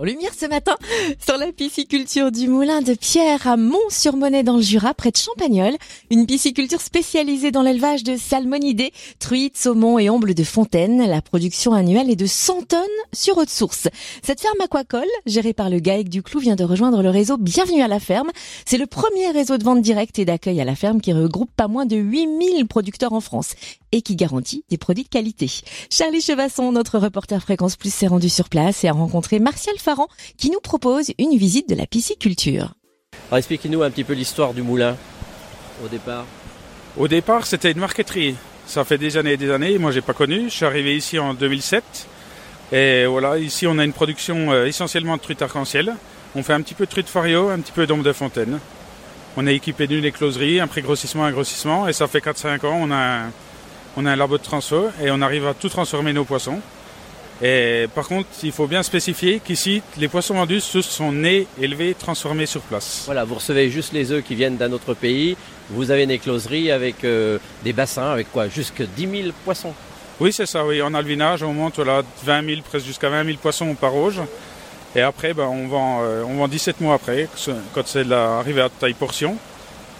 lumière ce matin sur la pisciculture du Moulin de Pierre à Mont-sur-Monnaie dans le Jura, près de Champagnole. Une pisciculture spécialisée dans l'élevage de salmonidés, truites, saumons et ombles de fontaine. La production annuelle est de 100 tonnes sur haute source. Cette ferme aquacole, gérée par le GAEC du Clou, vient de rejoindre le réseau Bienvenue à la ferme. C'est le premier réseau de vente directe et d'accueil à la ferme qui regroupe pas moins de 8000 producteurs en France et qui garantit des produits de qualité. Charlie Chevasson, notre reporter Fréquence Plus, s'est rendu sur place et a rencontré Martial Qui nous propose une visite de la pisciculture. Alors expliquez-nous un petit peu l'histoire du moulin au départ. Au départ, c'était une marqueterie. Ça fait des années et des années. Moi, j'ai pas connu. Je suis arrivé ici en 2007. Et voilà, ici, on a une production euh, essentiellement de truites arc-en-ciel. On fait un petit peu de truites fario, un petit peu d'ombre de fontaine. On est équipé d'une écloserie, un pré-grossissement, un grossissement. Et ça fait 4-5 ans, on a, un, on a un labo de transfo et on arrive à tout transformer nos poissons. Et par contre, il faut bien spécifier qu'ici, les poissons vendus, sont nés, élevés, transformés sur place. Voilà, vous recevez juste les œufs qui viennent d'un autre pays. Vous avez une écloserie avec euh, des bassins, avec quoi? Jusque 10 000 poissons. Oui, c'est ça, oui. En alvinage, on monte là, 20 000, presque jusqu'à 20 000 poissons par auge. Et après, ben, on, vend, euh, on vend 17 mois après, quand c'est arrivé à taille portion.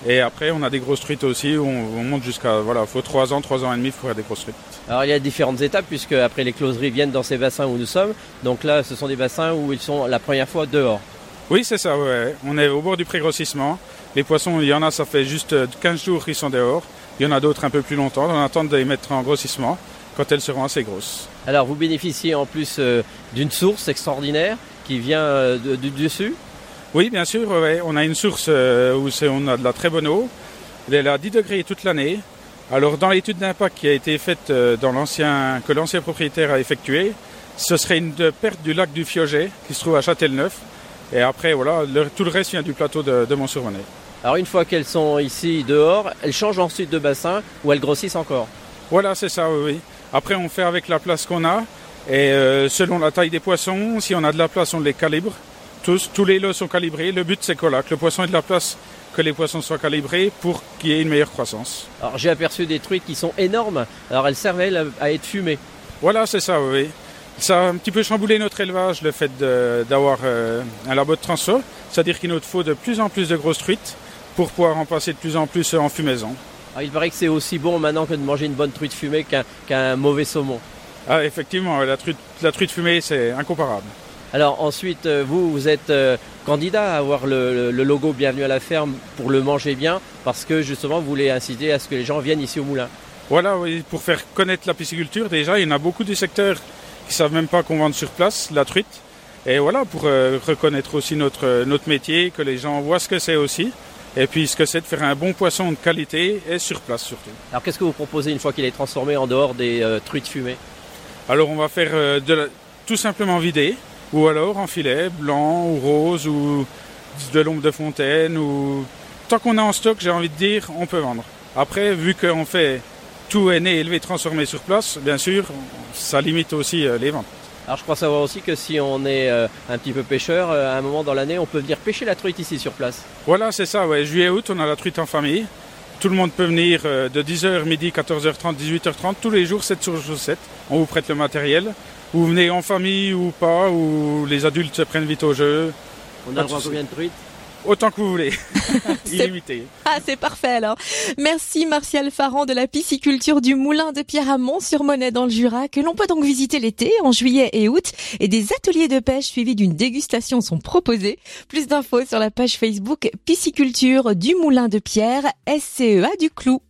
Et après, on a des grosses truites aussi, où on, on monte jusqu'à, voilà, faut 3 ans, 3 ans et demi pour faire des grosses truites. Alors il y a différentes étapes, puisque après les closeries viennent dans ces bassins où nous sommes. Donc là, ce sont des bassins où ils sont la première fois dehors. Oui, c'est ça, ouais. On est au bord du pré-grossissement. Les poissons, il y en a, ça fait juste 15 jours qu'ils sont dehors. Il y en a d'autres un peu plus longtemps. On attend de les mettre en grossissement quand elles seront assez grosses. Alors vous bénéficiez en plus euh, d'une source extraordinaire qui vient euh, de, du dessus Oui, bien sûr. Ouais. On a une source euh, où on a de la très bonne eau. Elle est à 10 degrés toute l'année. Alors dans l'étude d'impact qui a été faite dans l'ancien, que l'ancien propriétaire a effectuée, ce serait une perte du lac du Fioget qui se trouve à Châtelneuf. Et après, voilà, le, tout le reste vient du plateau de, de Mont-sur-Monnaie. Alors une fois qu'elles sont ici dehors, elles changent ensuite de bassin ou elles grossissent encore? Voilà, c'est ça, oui, oui. Après, on fait avec la place qu'on a. Et euh, selon la taille des poissons, si on a de la place, on les calibre. Tous, tous les lots sont calibrés. Le but, c'est que, que le poisson ait de la place, que les poissons soient calibrés pour qu'il y ait une meilleure croissance. Alors j'ai aperçu des truites qui sont énormes. Alors elles servent elles, à être fumées. Voilà, c'est ça, oui. Ça a un petit peu chamboulé notre élevage, le fait d'avoir euh, un labo de transfert. C'est-à-dire qu'il nous faut de plus en plus de grosses truites pour pouvoir en passer de plus en plus en fumaison. Alors, il paraît que c'est aussi bon maintenant que de manger une bonne truite fumée qu'un mauvais saumon. Ah, effectivement, la truite, la truite fumée, c'est incomparable. Alors ensuite, euh, vous, vous êtes euh, candidat à avoir le, le, logo Bienvenue à la ferme pour le manger bien, parce que justement, vous voulez inciter à ce que les gens viennent ici au moulin. Voilà, oui, pour faire connaître la pisciculture, déjà, il y en a beaucoup du secteur qui savent même pas qu'on vende sur place la truite. Et voilà, pour euh, reconnaître aussi notre, notre métier, que les gens voient ce que c'est aussi. Et puis ce que c'est de faire un bon poisson de qualité et sur place surtout. Alors qu'est-ce que vous proposez une fois qu'il est transformé en dehors des euh, truites fumées? Alors on va faire euh, de la, tout simplement vider, ou alors en filet, blanc ou rose, ou de l'ombre de fontaine, ou tant qu'on a en stock, j'ai envie de dire, on peut vendre. Après, vu qu'on fait tout est né, élevé, transformé sur place, bien sûr, ça limite aussi euh, les ventes. Alors je crois savoir aussi que si on est euh, un petit peu pêcheur, euh, à un moment dans l'année, on peut venir pêcher la truite ici sur place. Voilà, c'est ça, ouais. juillet-août, on a la truite en famille. Tout le monde peut venir euh, de 10h, midi, 14h30, 18h30, tous les jours, 7 sur 7. On vous prête le matériel. Vous venez en famille ou pas, ou les adultes se prennent vite au jeu. On a le droit à combien de truites? Autant que vous voulez. Illimité. Ah, c'est parfait alors. Merci Martial Farran de la pisciculture du Moulin de Pierre Amont sur Monet dans le Jura, que l'on peut donc visiter l'été, en juillet et août, et des ateliers de pêche suivis d'une dégustation sont proposés. Plus d'infos sur la page Facebook Pisciculture du Moulin de Pierre, SCEA du Clou.